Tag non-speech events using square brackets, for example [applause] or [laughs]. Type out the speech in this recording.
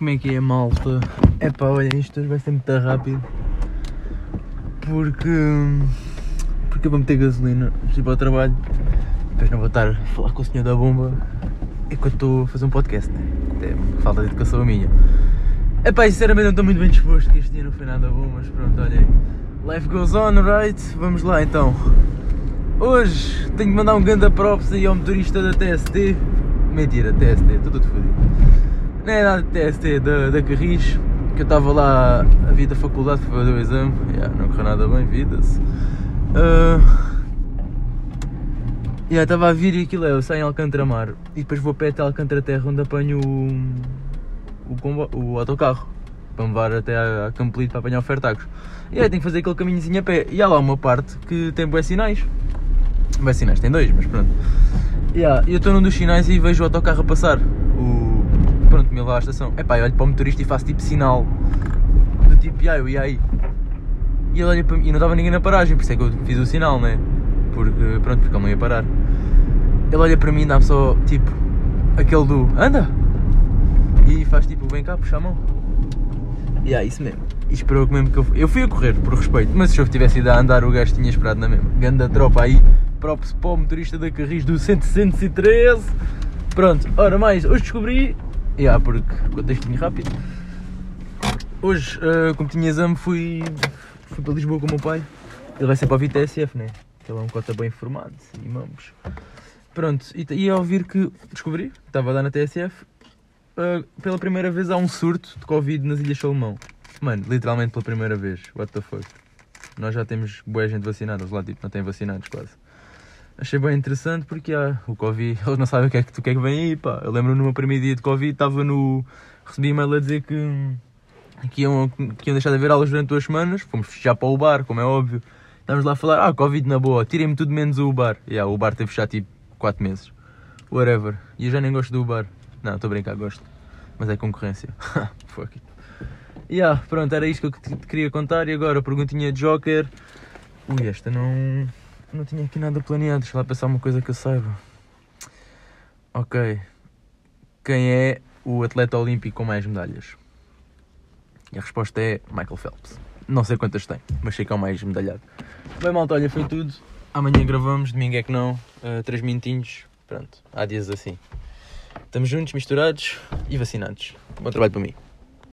Como é que é, malta? É pá, olha, isto hoje vai ser muito rápido. Porque. Porque eu vou meter gasolina, ir para o trabalho. Depois não vou estar a falar com o senhor da bomba enquanto estou a fazer um podcast, né? É falta de educação minha. É pá, sinceramente não estou muito bem disposto, que este dia não foi nada bom, mas pronto, olha. Life goes on, right? Vamos lá então. Hoje tenho que mandar um grande props aí ao motorista da TST. Mentira, TST, estou todo fodido. Não é nada de TST, da, da Carris, que eu estava lá a vir da faculdade para fazer o exame. Yeah, não correu nada bem, vida-se. Uh, yeah, estava a vir e aquilo é, eu saio em Alcântara Mar e depois vou a pé até Alcântara Terra onde apanho o, o, o autocarro para me levar até a, a Campolito para apanhar o. E aí tenho que fazer aquele caminhozinho a pé. E há lá uma parte que tem bué sinais. Bué sinais, tem dois, mas pronto. Yeah, eu estou num dos sinais e vejo o autocarro a passar. Me levar à estação. Epá, eu olho para o motorista e faço tipo sinal. Do tipo, yeah, eu ia aí. E ele olha para mim, e não estava ninguém na paragem, por isso é que eu fiz o sinal, né? Porque, pronto, porque ele não ia parar. Ele olha para mim e dá-me só, tipo, aquele do, anda! E faz tipo, vem cá, puxa a mão. E yeah, isso mesmo. E esperou que mesmo que eu, eu fui a correr, por respeito, mas se eu tivesse ido a andar, o gajo tinha esperado na mesma. Ganda tropa aí, props para o motorista da Carris do 113. Pronto, ora mais, hoje descobri, yeah, porque contextinho rápido. Hoje, uh, como tinha exame, fui, fui para Lisboa com o meu pai. Ele vai ser para a Vita SF, né? Ele é um cota bem informado e vamos. Pronto, e, e ao ouvir que descobri, estava lá na TSF, uh, pela primeira vez há um surto de Covid nas Ilhas Salomão. Mano, literalmente pela primeira vez. What the fuck? Nós já temos boa gente vacinada, lá tipo não têm vacinados quase. Achei bem interessante porque ah, o Covid, [laughs] eles não sabem o que é que, o que, é que vem aí, pá. Eu lembro no meu primeiro dia de Covid, estava no. recebi e-mail a dizer que, que, iam, que iam deixar de haver aulas durante duas semanas. Fomos fechar para o bar, como é óbvio. Estávamos lá a falar, ah, Covid na boa, tirem-me tudo menos o bar. E yeah, o bar teve fechado tipo 4 meses. Whatever. E eu já nem gosto do bar. Não, estou a brincar, gosto. Mas é concorrência. [laughs] Fuck it. Yeah, pronto, era isto que eu te queria contar. E agora, perguntinha de Joker. Ui, esta não. Não tinha aqui nada planeado. Deixa lá pensar uma coisa que eu saiba. Ok. Quem é o atleta olímpico com mais medalhas? E a resposta é Michael Phelps. Não sei quantas tem, mas sei que é o mais medalhado. Bem, malta, olha, foi tudo. Amanhã gravamos, domingo é que não. Uh, três minutinhos. Pronto, há dias assim. Estamos juntos, misturados e vacinados. Bom trabalho para mim.